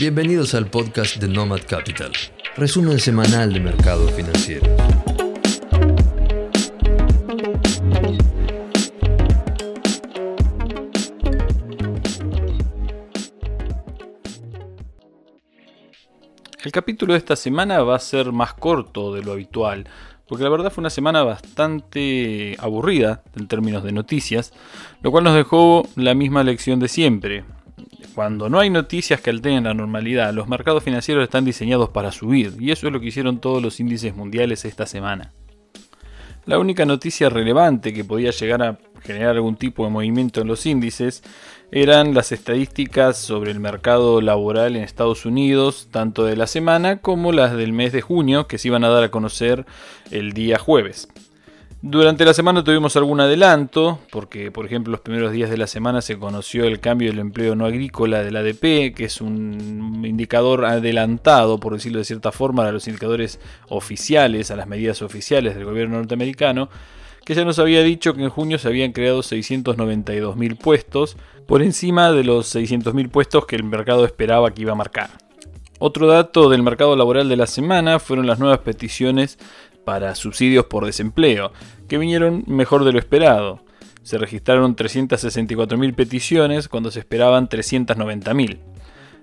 Bienvenidos al podcast de Nomad Capital, resumen semanal de mercados financieros. El capítulo de esta semana va a ser más corto de lo habitual, porque la verdad fue una semana bastante aburrida en términos de noticias, lo cual nos dejó la misma lección de siempre. Cuando no hay noticias que alteren la normalidad, los mercados financieros están diseñados para subir, y eso es lo que hicieron todos los índices mundiales esta semana. La única noticia relevante que podía llegar a generar algún tipo de movimiento en los índices eran las estadísticas sobre el mercado laboral en Estados Unidos, tanto de la semana como las del mes de junio, que se iban a dar a conocer el día jueves. Durante la semana tuvimos algún adelanto, porque por ejemplo los primeros días de la semana se conoció el cambio del empleo no agrícola del ADP, que es un indicador adelantado, por decirlo de cierta forma, a los indicadores oficiales, a las medidas oficiales del gobierno norteamericano, que ya nos había dicho que en junio se habían creado 692.000 puestos, por encima de los 600.000 puestos que el mercado esperaba que iba a marcar. Otro dato del mercado laboral de la semana fueron las nuevas peticiones para subsidios por desempleo, que vinieron mejor de lo esperado. Se registraron 364.000 peticiones cuando se esperaban 390.000.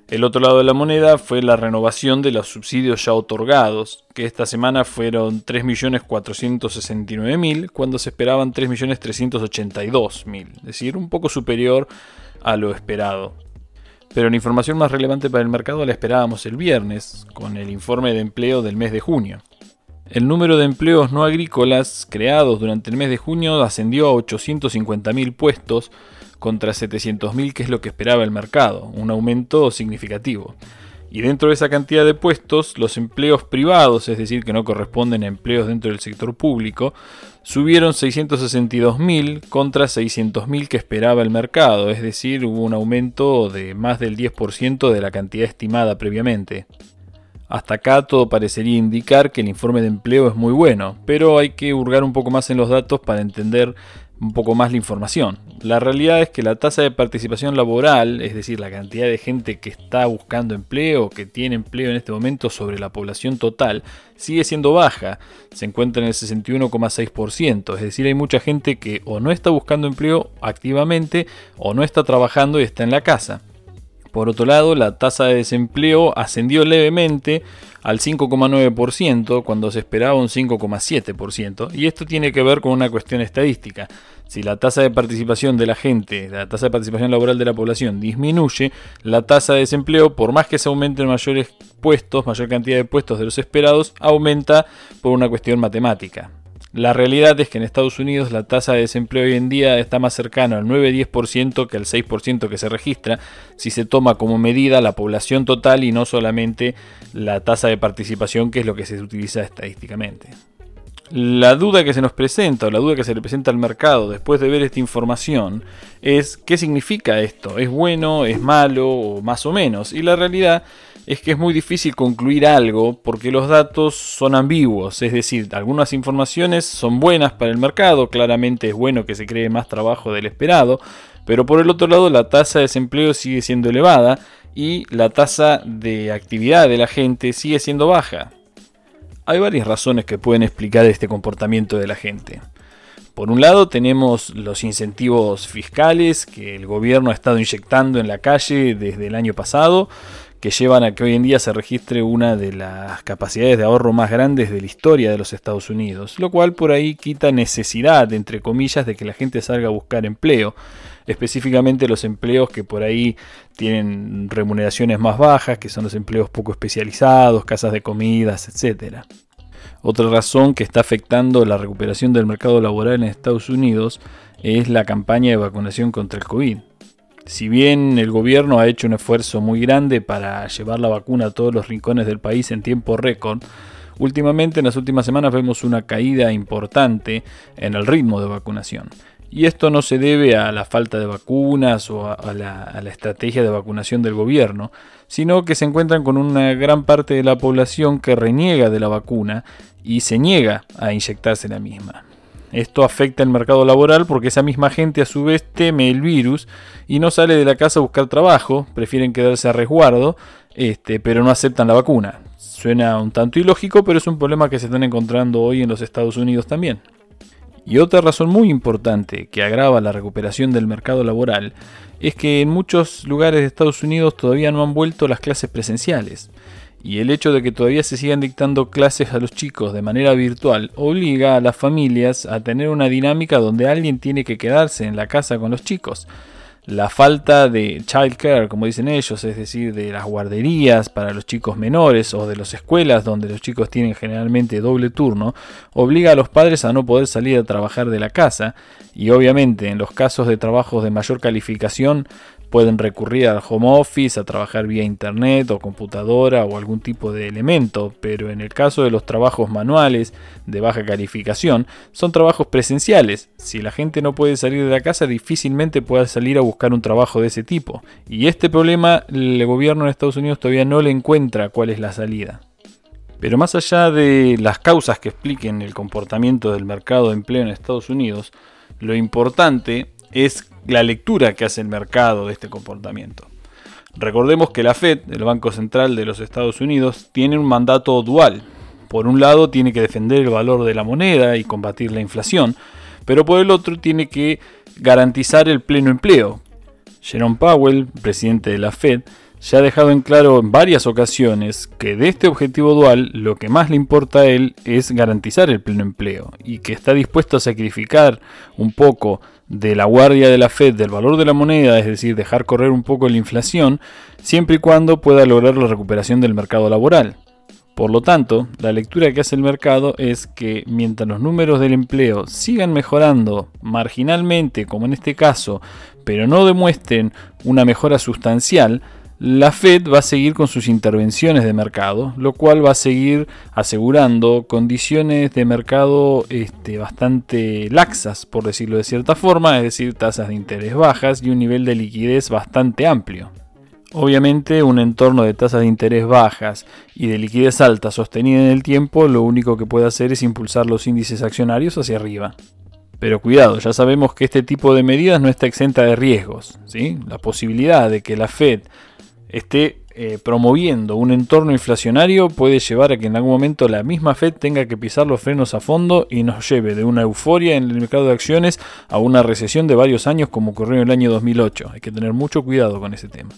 El otro lado de la moneda fue la renovación de los subsidios ya otorgados, que esta semana fueron 3.469.000 cuando se esperaban 3.382.000, es decir, un poco superior a lo esperado. Pero la información más relevante para el mercado la esperábamos el viernes, con el informe de empleo del mes de junio. El número de empleos no agrícolas creados durante el mes de junio ascendió a 850.000 puestos contra 700.000 que es lo que esperaba el mercado, un aumento significativo. Y dentro de esa cantidad de puestos, los empleos privados, es decir, que no corresponden a empleos dentro del sector público, subieron 662.000 contra 600.000 que esperaba el mercado, es decir, hubo un aumento de más del 10% de la cantidad estimada previamente. Hasta acá todo parecería indicar que el informe de empleo es muy bueno, pero hay que hurgar un poco más en los datos para entender un poco más la información. La realidad es que la tasa de participación laboral, es decir, la cantidad de gente que está buscando empleo, que tiene empleo en este momento sobre la población total, sigue siendo baja. Se encuentra en el 61,6%. Es decir, hay mucha gente que o no está buscando empleo activamente o no está trabajando y está en la casa. Por otro lado, la tasa de desempleo ascendió levemente al 5,9% cuando se esperaba un 5,7%. Y esto tiene que ver con una cuestión estadística. Si la tasa de participación de la gente, la tasa de participación laboral de la población disminuye, la tasa de desempleo, por más que se aumenten mayores puestos, mayor cantidad de puestos de los esperados, aumenta por una cuestión matemática. La realidad es que en Estados Unidos la tasa de desempleo hoy en día está más cercana al 9-10% que al 6% que se registra si se toma como medida la población total y no solamente la tasa de participación que es lo que se utiliza estadísticamente. La duda que se nos presenta o la duda que se le presenta al mercado después de ver esta información es qué significa esto, es bueno, es malo o más o menos. Y la realidad es que es muy difícil concluir algo porque los datos son ambiguos, es decir, algunas informaciones son buenas para el mercado, claramente es bueno que se cree más trabajo del esperado, pero por el otro lado la tasa de desempleo sigue siendo elevada y la tasa de actividad de la gente sigue siendo baja. Hay varias razones que pueden explicar este comportamiento de la gente. Por un lado tenemos los incentivos fiscales que el gobierno ha estado inyectando en la calle desde el año pasado, que llevan a que hoy en día se registre una de las capacidades de ahorro más grandes de la historia de los Estados Unidos, lo cual por ahí quita necesidad, entre comillas, de que la gente salga a buscar empleo, específicamente los empleos que por ahí tienen remuneraciones más bajas, que son los empleos poco especializados, casas de comidas, etc. Otra razón que está afectando la recuperación del mercado laboral en Estados Unidos es la campaña de vacunación contra el COVID. Si bien el gobierno ha hecho un esfuerzo muy grande para llevar la vacuna a todos los rincones del país en tiempo récord, últimamente en las últimas semanas vemos una caída importante en el ritmo de vacunación. Y esto no se debe a la falta de vacunas o a, la, estrategia de vacunación del gobierno, sino que se encuentran con una gran parte de la población que reniega de la vacuna y se niega a inyectarse la misma. Esto afecta el mercado laboral porque esa misma gente a su vez teme el virus y no sale de la casa a buscar trabajo, prefieren quedarse a resguardo, este, pero no aceptan la vacuna. Suena un tanto ilógico, pero es un problema que se están encontrando hoy en los Estados Unidos también. Y otra razón muy importante que agrava la recuperación del mercado laboral es que en muchos lugares de Estados Unidos todavía no han vuelto las clases presenciales. Y el hecho de que todavía se sigan dictando clases a los chicos de manera virtual obliga a las familias a tener una dinámica donde alguien tiene que quedarse en la casa con los chicos. La falta de childcare, como dicen ellos, es decir, de las guarderías para los chicos menores o de las escuelas donde los chicos tienen generalmente doble turno, obliga a los padres a no poder salir a trabajar de la casa. Y obviamente en los casos de trabajos de mayor calificación Pueden recurrir al home office, a trabajar vía internet o computadora o algún tipo de elemento, pero en el caso de los trabajos manuales de baja calificación, son trabajos presenciales. Si la gente no puede salir de la casa, difícilmente pueda salir a buscar un trabajo de ese tipo. Y este problema el gobierno de Estados Unidos todavía no le encuentra cuál es la salida. Pero más allá de las causas que expliquen el comportamiento del mercado de empleo en Estados Unidos, lo importante es la lectura que hace el mercado de este comportamiento. Recordemos que la Fed, el Banco Central de los Estados Unidos, tiene un mandato dual. Por un lado tiene que defender el valor de la moneda y combatir la inflación, pero por el otro tiene que garantizar el pleno empleo. Jerome Powell, presidente de la Fed, se ha dejado en claro en varias ocasiones que de este objetivo dual lo que más le importa a él es garantizar el pleno empleo y que está dispuesto a sacrificar un poco de la guardia de la Fed del valor de la moneda, es decir, dejar correr un poco la inflación, siempre y cuando pueda lograr la recuperación del mercado laboral. Por lo tanto, la lectura que hace el mercado es que mientras los números del empleo sigan mejorando marginalmente, como en este caso, pero no demuestren una mejora sustancial, la Fed va a seguir con sus intervenciones de mercado, lo cual va a seguir asegurando condiciones de mercado este, bastante laxas, por decirlo de cierta forma, es decir, tasas de interés bajas y un nivel de liquidez bastante amplio. Obviamente un entorno de tasas de interés bajas y de liquidez alta sostenida en el tiempo lo único que puede hacer es impulsar los índices accionarios hacia arriba. Pero cuidado, ya sabemos que este tipo de medidas no está exenta de riesgos. ¿sí? La posibilidad de que la Fed esté eh, promoviendo un entorno inflacionario puede llevar a que en algún momento la misma Fed tenga que pisar los frenos a fondo y nos lleve de una euforia en el mercado de acciones a una recesión de varios años como ocurrió en el año 2008. Hay que tener mucho cuidado con ese tema.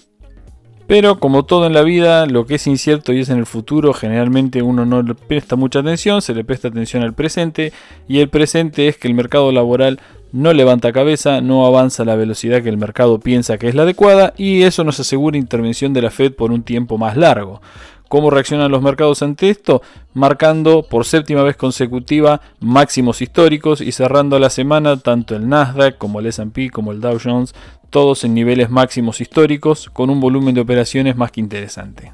Pero como todo en la vida, lo que es incierto y es en el futuro, generalmente uno no le presta mucha atención, se le presta atención al presente y el presente es que el mercado laboral no levanta cabeza, no avanza la velocidad que el mercado piensa que es la adecuada y eso nos asegura intervención de la Fed por un tiempo más largo. ¿Cómo reaccionan los mercados ante esto? Marcando por séptima vez consecutiva máximos históricos y cerrando la semana tanto el Nasdaq como el SP como el Dow Jones, todos en niveles máximos históricos con un volumen de operaciones más que interesante.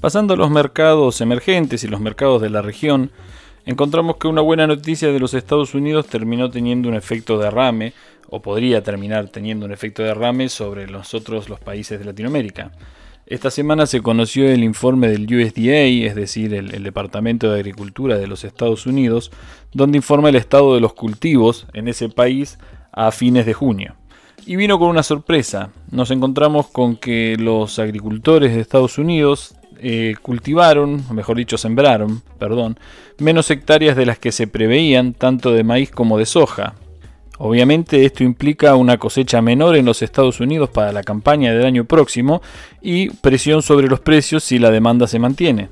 Pasando a los mercados emergentes y los mercados de la región, encontramos que una buena noticia de los Estados Unidos terminó teniendo un efecto derrame, o podría terminar teniendo un efecto derrame sobre los otros los países de Latinoamérica. Esta semana se conoció el informe del USDA, es decir, el, el, Departamento de Agricultura de los Estados Unidos, donde informa el estado de los cultivos en ese país a fines de junio. Y vino con una sorpresa. Nos encontramos con que los agricultores de Estados Unidos eh, cultivaron, mejor dicho, sembraron, perdón, menos hectáreas de las que se preveían, tanto de maíz como de soja. Obviamente esto implica una cosecha menor en los Estados Unidos para la campaña del año próximo y presión sobre los precios si la demanda se mantiene.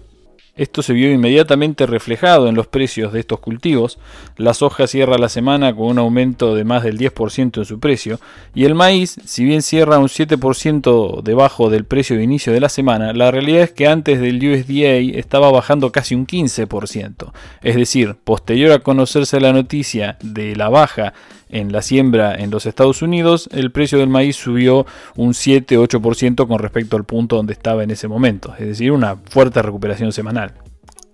Esto se vio inmediatamente reflejado en los precios de estos cultivos. La soja cierra la semana con un aumento de más del 10% en su precio y el maíz, si bien cierra un 7% debajo del precio de inicio de la semana, la realidad es que antes del USDA estaba bajando casi un 15%. Es decir, posterior a conocerse la noticia de la baja en la siembra en los Estados Unidos, el precio del maíz subió un 7-8% con respecto al punto donde estaba en ese momento, es decir, una fuerte recuperación semanal.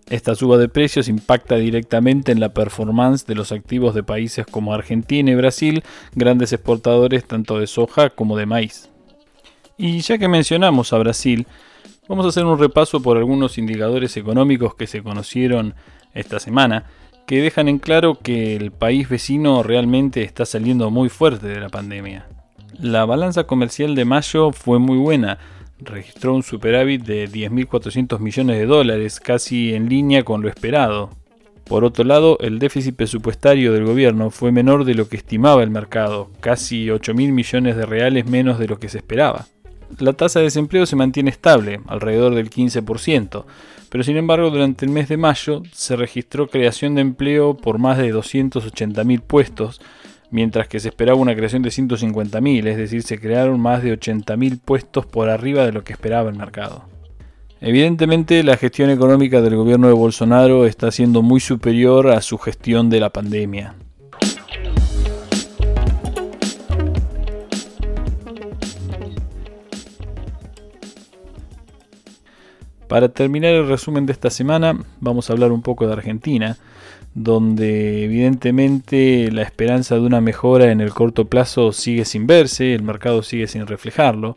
Esta suba de precios impacta directamente en la performance de los activos de países como Argentina y Brasil, grandes exportadores tanto de soja como de maíz. Y ya que mencionamos a Brasil, vamos a hacer un repaso por algunos indicadores económicos que se conocieron esta semana, que dejan en claro que el país vecino realmente está saliendo muy fuerte de la pandemia. La balanza comercial de mayo fue muy buena, registró un superávit de 10.400 millones de dólares, casi en línea con lo esperado. Por otro lado, el déficit presupuestario del gobierno fue menor de lo que estimaba el mercado, casi 8.000 millones de reales menos de lo que se esperaba. La tasa de desempleo se mantiene estable, alrededor del 15%, pero sin embargo durante el mes de mayo se registró creación de empleo por más de 280.000 puestos, mientras que se esperaba una creación de 150.000, es decir, se crearon más de 80.000 puestos por arriba de lo que esperaba el mercado. Evidentemente la gestión económica del gobierno de Bolsonaro está siendo muy superior a su gestión de la pandemia. Para terminar el resumen de esta semana, vamos a hablar un poco de Argentina, donde evidentemente la esperanza de una mejora en el corto plazo sigue sin verse, el mercado sigue sin reflejarlo,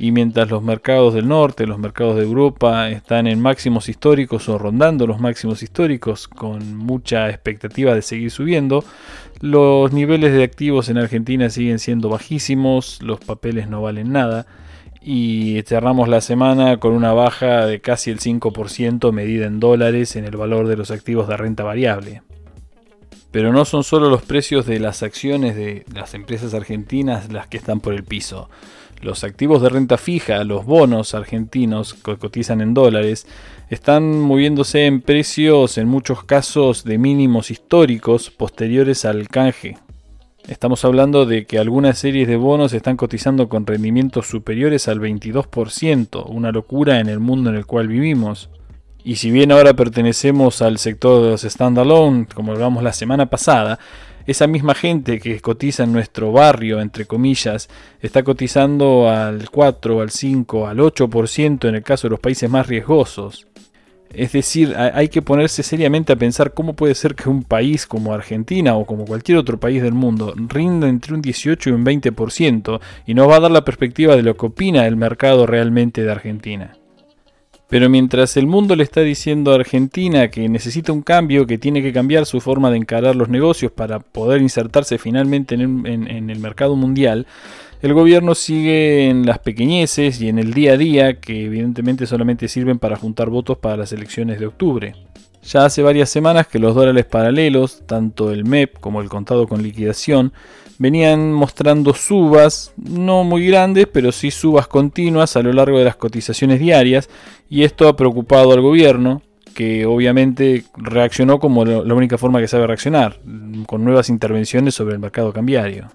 y mientras los mercados del norte, los mercados de Europa están en máximos históricos o rondando los máximos históricos con mucha expectativa de seguir subiendo, los niveles de activos en Argentina siguen siendo bajísimos, los papeles no valen nada, y cerramos la semana con una baja de casi el 5% medida en dólares en el valor de los activos de renta variable. Pero no son solo los precios de las acciones de las empresas argentinas las que están por el piso. Los activos de renta fija, los bonos argentinos que cotizan en dólares, están moviéndose en precios en muchos casos de mínimos históricos posteriores al canje Estamos hablando de que algunas series de bonos están cotizando con rendimientos superiores al 22%, una locura en el mundo en el cual vivimos. Y si bien ahora pertenecemos al sector de los standalone, como hablamos la semana pasada, esa misma gente que cotiza en nuestro barrio, entre comillas, está cotizando al 4, al 5, al 8% en el caso de los países más riesgosos. Es decir, hay que ponerse seriamente a pensar cómo puede ser que un país como Argentina o como cualquier otro país del mundo rinda entre un 18 y un 20% y nos va a dar la perspectiva de lo que opina el mercado realmente de Argentina. Pero mientras el mundo le está diciendo a Argentina que necesita un cambio, que tiene que cambiar su forma de encarar los negocios para poder insertarse finalmente en, en el mercado mundial, el gobierno sigue en las pequeñeces y en el día a día que evidentemente solamente sirven para juntar votos para las elecciones de octubre. Ya hace varias semanas que los dólares paralelos, tanto el MEP como el contado con liquidación, venían mostrando subas, no muy grandes, pero sí subas continuas a lo largo de las cotizaciones diarias, y esto ha preocupado al gobierno, que obviamente reaccionó como la única forma que sabe reaccionar, con nuevas intervenciones sobre el mercado cambiario.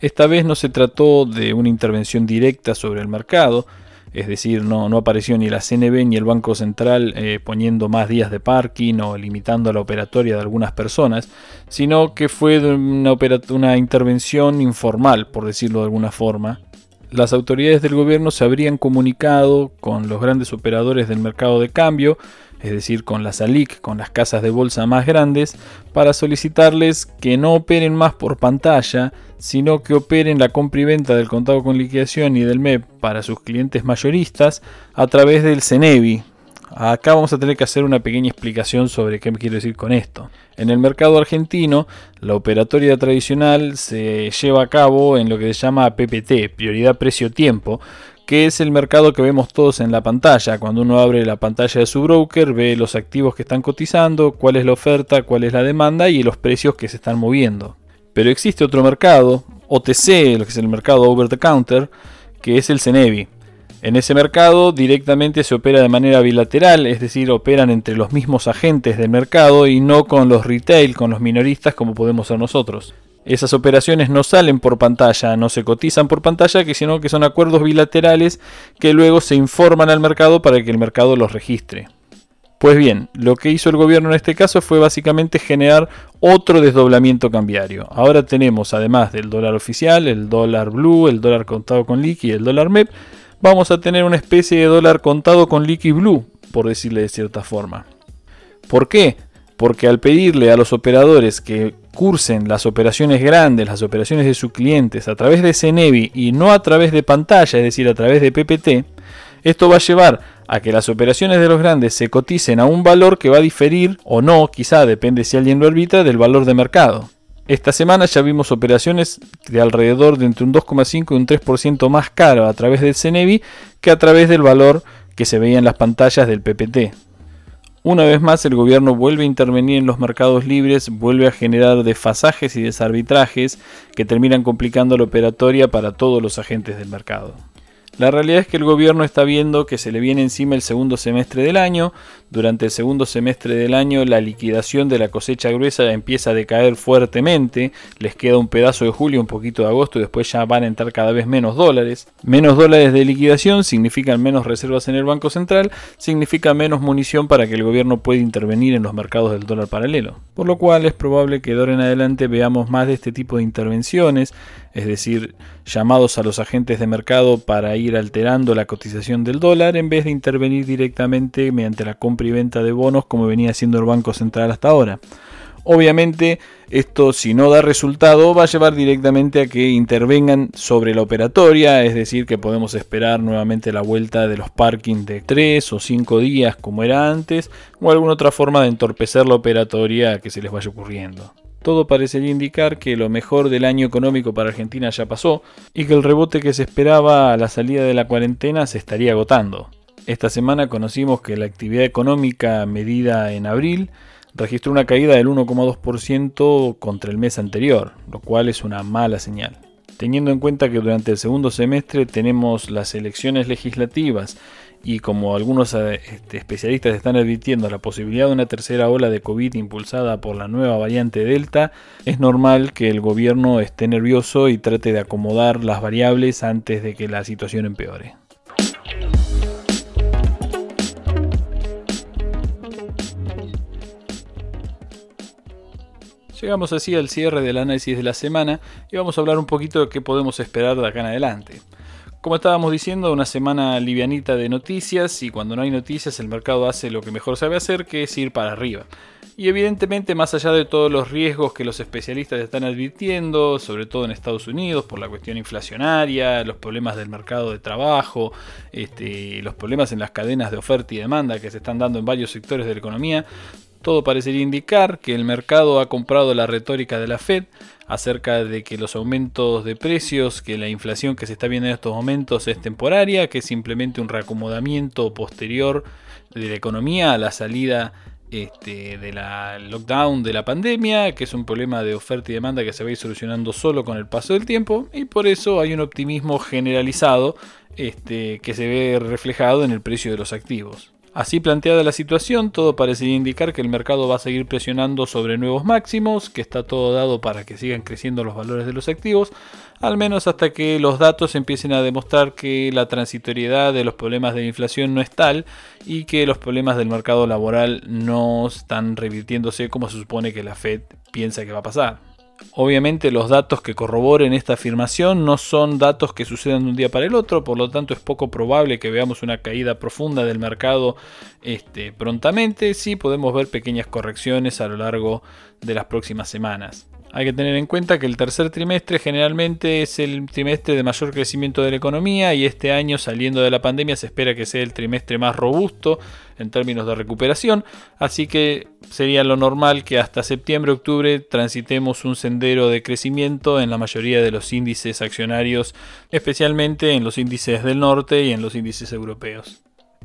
Esta vez no se trató de una intervención directa sobre el mercado, es decir, no, apareció ni la CNB ni el Banco Central eh, poniendo más días de parking o limitando la operatoria de algunas personas, sino que fue una, una intervención informal, por decirlo de alguna forma. Las autoridades del gobierno se habrían comunicado con los grandes operadores del mercado de cambio, es decir, con la SALIC, con las casas de bolsa más grandes, para solicitarles que no operen más por pantalla, sino que operen la compra y venta del contado con liquidación y del MEP para sus clientes mayoristas a través del CENEVI. Acá vamos a tener que hacer una pequeña explicación sobre qué me quiero decir con esto. En el mercado argentino, la operatoria tradicional se lleva a cabo en lo que se llama PPT, prioridad precio-tiempo, que es el mercado que vemos todos en la pantalla. Cuando uno abre la pantalla de su broker, ve los activos que están cotizando, cuál es la oferta, cuál es la demanda y los precios que se están moviendo. Pero existe otro mercado, OTC, lo que es el mercado over the counter, que es el CENEVI. En ese mercado directamente se opera de manera bilateral, es decir, operan entre los mismos agentes del mercado y no con los retail, con los minoristas como podemos ser nosotros. Esas operaciones no salen por pantalla, no se cotizan por pantalla, sino que son acuerdos bilaterales que luego se informan al mercado para que el mercado los registre. Pues bien, lo que hizo el gobierno en este caso fue básicamente generar otro desdoblamiento cambiario. Ahora tenemos, además del dólar oficial, el dólar blue, el dólar contado con liqui y el dólar MEP, vamos a tener una especie de dólar contado con liqui blue, por decirle de cierta forma. ¿Por qué? Porque al pedirle a los operadores que cursen las operaciones grandes, las operaciones de sus clientes a través de CENEVI y no a través de pantalla, es decir, a través de PPT, esto va a llevar a que las operaciones de los grandes se coticen a un valor que va a diferir o no, quizá depende si alguien lo arbitra, del valor de mercado. Esta semana ya vimos operaciones de alrededor de entre un 2,5 y un 3% más caro a través del CENEVI que a través del valor que se veía en las pantallas del PPT. Una vez más el gobierno vuelve a intervenir en los mercados libres, vuelve a generar desfasajes y desarbitrajes que terminan complicando la operatoria para todos los agentes del mercado. La realidad es que el gobierno está viendo que se le viene encima el segundo semestre del año. Durante el segundo semestre del año la liquidación de la cosecha gruesa empieza a decaer fuertemente. Les queda un pedazo de julio, un poquito de agosto y después ya van a entrar cada vez menos dólares. Menos dólares de liquidación significan menos reservas en el Banco Central, significa menos munición para que el gobierno pueda intervenir en los mercados del dólar paralelo. Por lo cual es probable que de ahora en adelante veamos más de este tipo de intervenciones es decir, llamados a los agentes de mercado para ir alterando la cotización del dólar en vez de intervenir directamente mediante la compra y venta de bonos como venía haciendo el Banco Central hasta ahora. Obviamente esto si no da resultado va a llevar directamente a que intervengan sobre la operatoria, es decir que podemos esperar nuevamente la vuelta de los parkings de 3 o 5 días como era antes o alguna otra forma de entorpecer la operatoria que se les vaya ocurriendo. Todo parecería indicar que lo mejor del año económico para Argentina ya pasó y que el rebote que se esperaba a la salida de la cuarentena se estaría agotando. Esta semana conocimos que la actividad económica medida en abril registró una caída del 1,2% contra el mes anterior, lo cual es una mala señal. Teniendo en cuenta que durante el segundo semestre tenemos las elecciones legislativas y como algunos eh, este, especialistas están advirtiendo la posibilidad de una tercera ola de COVID impulsada por la nueva variante Delta, es normal que el gobierno esté nervioso y trate de acomodar las variables antes de que la situación empeore. Llegamos así al cierre del análisis de la semana y vamos a hablar un poquito de qué podemos esperar de acá en adelante. Como estábamos diciendo, una semana livianita de noticias y cuando no hay noticias el mercado hace lo que mejor sabe hacer, que es ir para arriba. Y evidentemente, más allá de todos los riesgos que los especialistas están advirtiendo, sobre todo en Estados Unidos, por la cuestión inflacionaria, los problemas del mercado de trabajo, este, los problemas en las cadenas de oferta y demanda que se están dando en varios sectores de la economía, todo parecería indicar que el mercado ha comprado la retórica de la Fed acerca de que los aumentos de precios, que la inflación que se está viendo en estos momentos es temporaria, que es simplemente un reacomodamiento posterior de la economía a la salida este, de la lockdown de la pandemia, que es un problema de oferta y demanda que se va a ir solucionando solo con el paso del tiempo, y por eso hay un optimismo generalizado este, que se ve reflejado en el precio de los activos. Así planteada la situación, todo parecería indicar que el mercado va a seguir presionando sobre nuevos máximos, que está todo dado para que sigan creciendo los valores de los activos, al menos hasta que los datos empiecen a demostrar que la transitoriedad de los problemas de la inflación no es tal y que los problemas del mercado laboral no están revirtiéndose como se supone que la Fed piensa que va a pasar. Obviamente los datos que corroboren esta afirmación no son datos que sucedan de un día para el otro, por lo tanto es poco probable que veamos una caída profunda del mercado este, prontamente, sí podemos ver pequeñas correcciones a lo largo de las próximas semanas. Hay que tener en cuenta que el tercer trimestre generalmente es el trimestre de mayor crecimiento de la economía y este año saliendo de la pandemia se espera que sea el trimestre más robusto en términos de recuperación, así que sería lo normal que hasta septiembre-octubre transitemos un sendero de crecimiento en la mayoría de los índices accionarios, especialmente en los índices del norte y en los índices europeos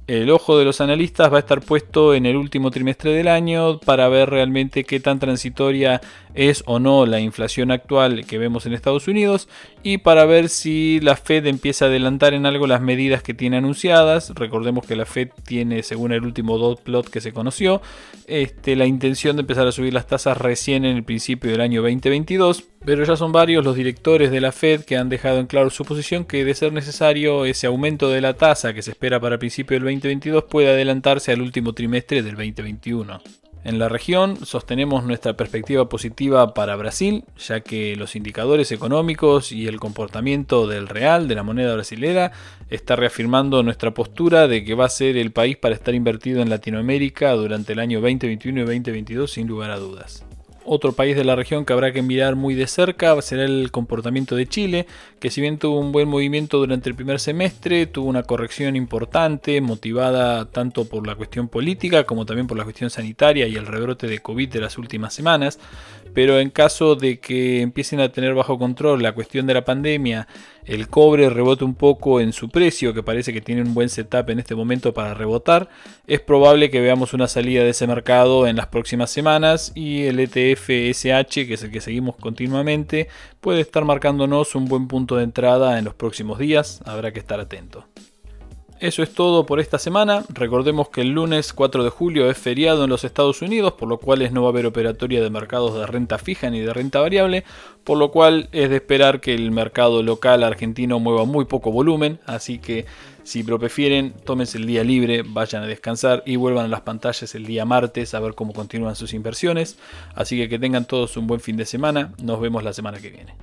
el ojo de los analistas va a estar puesto en el último trimestre del año para ver realmente qué tan transitoria es o no la inflación actual que vemos en Estados Unidos y para ver si la Fed empieza a adelantar en algo las medidas que tiene anunciadas. Recordemos que la Fed tiene, según el último dot plot que se conoció, este, la intención de empezar a subir las tasas recién en el principio del año 2022, pero ya son varios los directores de la Fed que han dejado en claro su posición que de ser necesario ese aumento de la tasa que se espera para principio del 2022 puede adelantarse al último trimestre del 2021. En la región sostenemos nuestra perspectiva positiva para Brasil, ya que los indicadores económicos y el comportamiento del real, de la moneda brasilera, está reafirmando nuestra postura de que va a ser el país para estar invertido en Latinoamérica durante el año 2021 y 2022 sin lugar a dudas. Otro país de la región que habrá que mirar muy de cerca será el comportamiento de Chile, que si bien tuvo un buen movimiento durante el primer semestre, tuvo una corrección importante, motivada tanto por la cuestión política como también por la cuestión sanitaria y el rebrote de COVID de las últimas semanas. Pero en caso de que empiecen a tener bajo control la cuestión de la pandemia, el cobre rebote un poco en su precio, que parece que tiene un buen setup en este momento para rebotar, es probable que veamos una salida de ese mercado en las próximas semanas y el ETF SH, que es el que seguimos continuamente, puede estar marcándonos un buen punto de entrada en los próximos días, habrá que estar atento. Eso es todo por esta semana. Recordemos que el lunes 4 de julio es feriado en los Estados Unidos, por lo cual no va a haber operatoria de mercados de renta fija ni de renta variable, por lo cual es de esperar que el mercado local argentino mueva muy poco volumen, así que si lo prefieren, tómense el día libre, vayan a descansar y vuelvan a las pantallas el día martes a ver cómo continúan sus inversiones. Así que que tengan todos un buen fin de semana. Nos vemos la semana que viene.